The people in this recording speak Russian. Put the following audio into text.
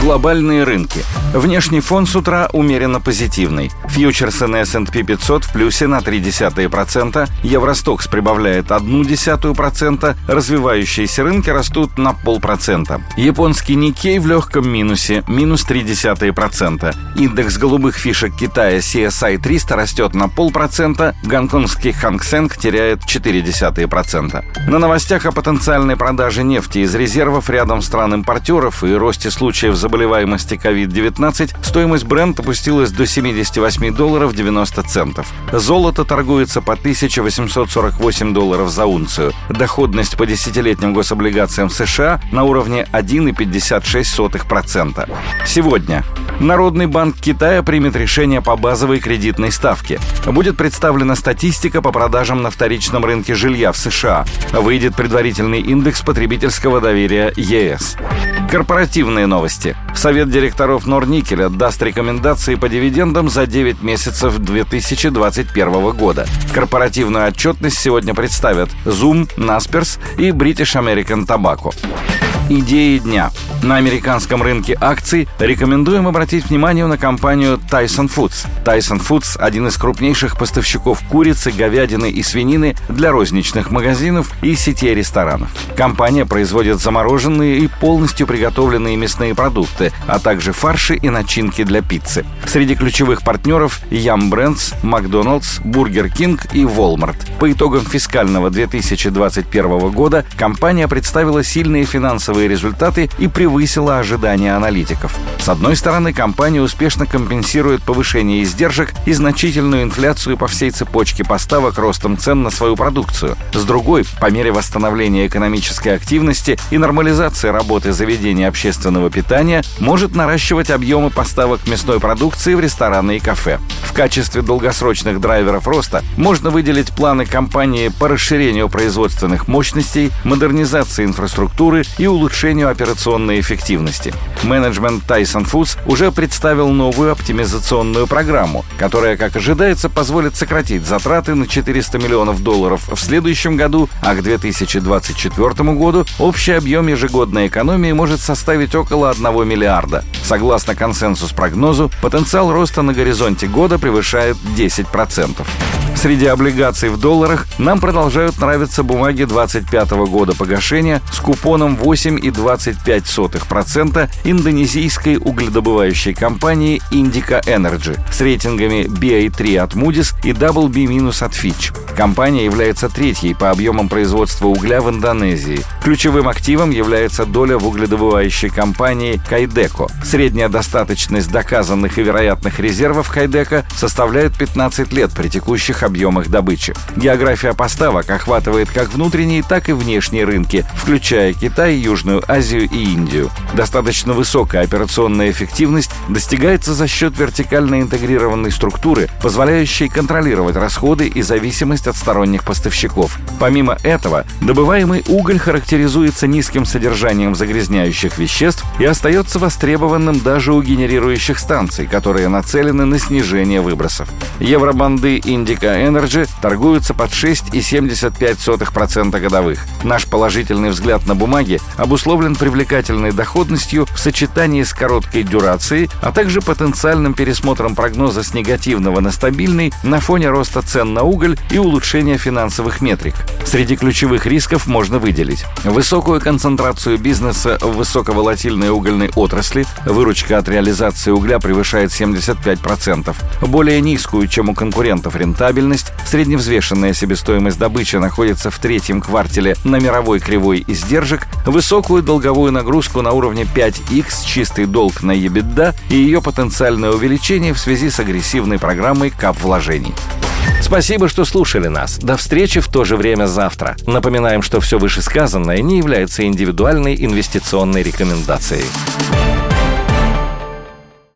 Глобальные рынки. Внешний фон с утра умеренно позитивный. Фьючерсы на S&P 500 в плюсе на 0,3%, Евростокс прибавляет 0,1%, развивающиеся рынки растут на полпроцента. Японский Никей в легком минусе, минус 0,3%. Индекс голубых фишек Китая CSI 300 растет на полпроцента, гонконгский Ханг Сенг теряет 0,4%. На новостях о потенциальной продаже нефти из резервов рядом стран-импортеров и росте случаев заболеваемости COVID-19 стоимость бренд опустилась до 78 долларов 90 центов. Золото торгуется по 1848 долларов за унцию. Доходность по десятилетним гособлигациям США на уровне 1,56%. Сегодня Народный банк Китая примет решение по базовой кредитной ставке. Будет представлена статистика по продажам на вторичном рынке жилья в США. Выйдет предварительный индекс потребительского доверия ЕС. Корпоративные новости. Совет директоров Норникеля даст рекомендации по дивидендам за 9 месяцев 2021 года. Корпоративную отчетность сегодня представят Zoom, Naspers и British American Tobacco. Идеи дня. На американском рынке акций рекомендуем обратить внимание на компанию Tyson Foods. Tyson Foods – один из крупнейших поставщиков курицы, говядины и свинины для розничных магазинов и сетей ресторанов. Компания производит замороженные и полностью приготовленные мясные продукты, а также фарши и начинки для пиццы. Среди ключевых партнеров – Yum Brands, McDonald's, Burger King и Walmart. По итогам фискального 2021 года компания представила сильные финансовые результаты и превысила ожидания аналитиков. С одной стороны, компания успешно компенсирует повышение издержек и значительную инфляцию по всей цепочке поставок ростом цен на свою продукцию. С другой, по мере восстановления экономической активности и нормализации работы заведений общественного питания, может наращивать объемы поставок мясной продукции в рестораны и кафе. В качестве долгосрочных драйверов роста можно выделить планы компании по расширению производственных мощностей, модернизации инфраструктуры и улучшению улучшению эффективности. Менеджмент Tyson Foods уже представил новую оптимизационную программу, которая, как ожидается, позволит сократить затраты на 400 миллионов долларов в следующем году, а к 2024 году общий объем ежегодной экономии может составить около 1 миллиарда. Согласно консенсус-прогнозу, потенциал роста на горизонте года превышает 10%. Среди облигаций в долларах нам продолжают нравиться бумаги 25 года погашения с купоном 8,25% индонезийской угледобывающей компании Indica Energy с рейтингами BA3 от Moody's и WB- от Fitch. Компания является третьей по объемам производства угля в Индонезии. Ключевым активом является доля в угледобывающей компании Кайдеко. Средняя достаточность доказанных и вероятных резервов Кайдеко составляет 15 лет при текущих объемах добычи. География поставок охватывает как внутренние, так и внешние рынки, включая Китай, Южную Азию и Индию. Достаточно высокая операционная эффективность достигается за счет вертикально интегрированной структуры, позволяющей контролировать расходы и зависимость от сторонних поставщиков. Помимо этого, добываемый уголь характеризуется низким содержанием загрязняющих веществ и остается востребованным даже у генерирующих станций, которые нацелены на снижение выбросов. Евробанды Indica Energy торгуются под 6,75% годовых. Наш положительный взгляд на бумаги обусловлен привлекательной доходностью в сочетании с короткой дюрацией, а также потенциальным пересмотром прогноза с негативного на стабильный на фоне роста цен на уголь и улучшения финансовых метрик. Среди ключевых рисков можно выделить высокую концентрацию бизнеса в высоковолатильной угольной отрасли, выручка от реализации угля превышает 75%, более низкую, чем у конкурентов рентабельность, средневзвешенная себестоимость добычи находится в третьем квартале на мировой кривой издержек, высокую долговую нагрузку на уровне 5x, чистый долг на EBITDA и ее потенциальное увеличение в связи с агрессивной программой кап-вложений. Спасибо, что слушали нас. До встречи в то же время завтра. Напоминаем, что все вышесказанное не является индивидуальной инвестиционной рекомендацией.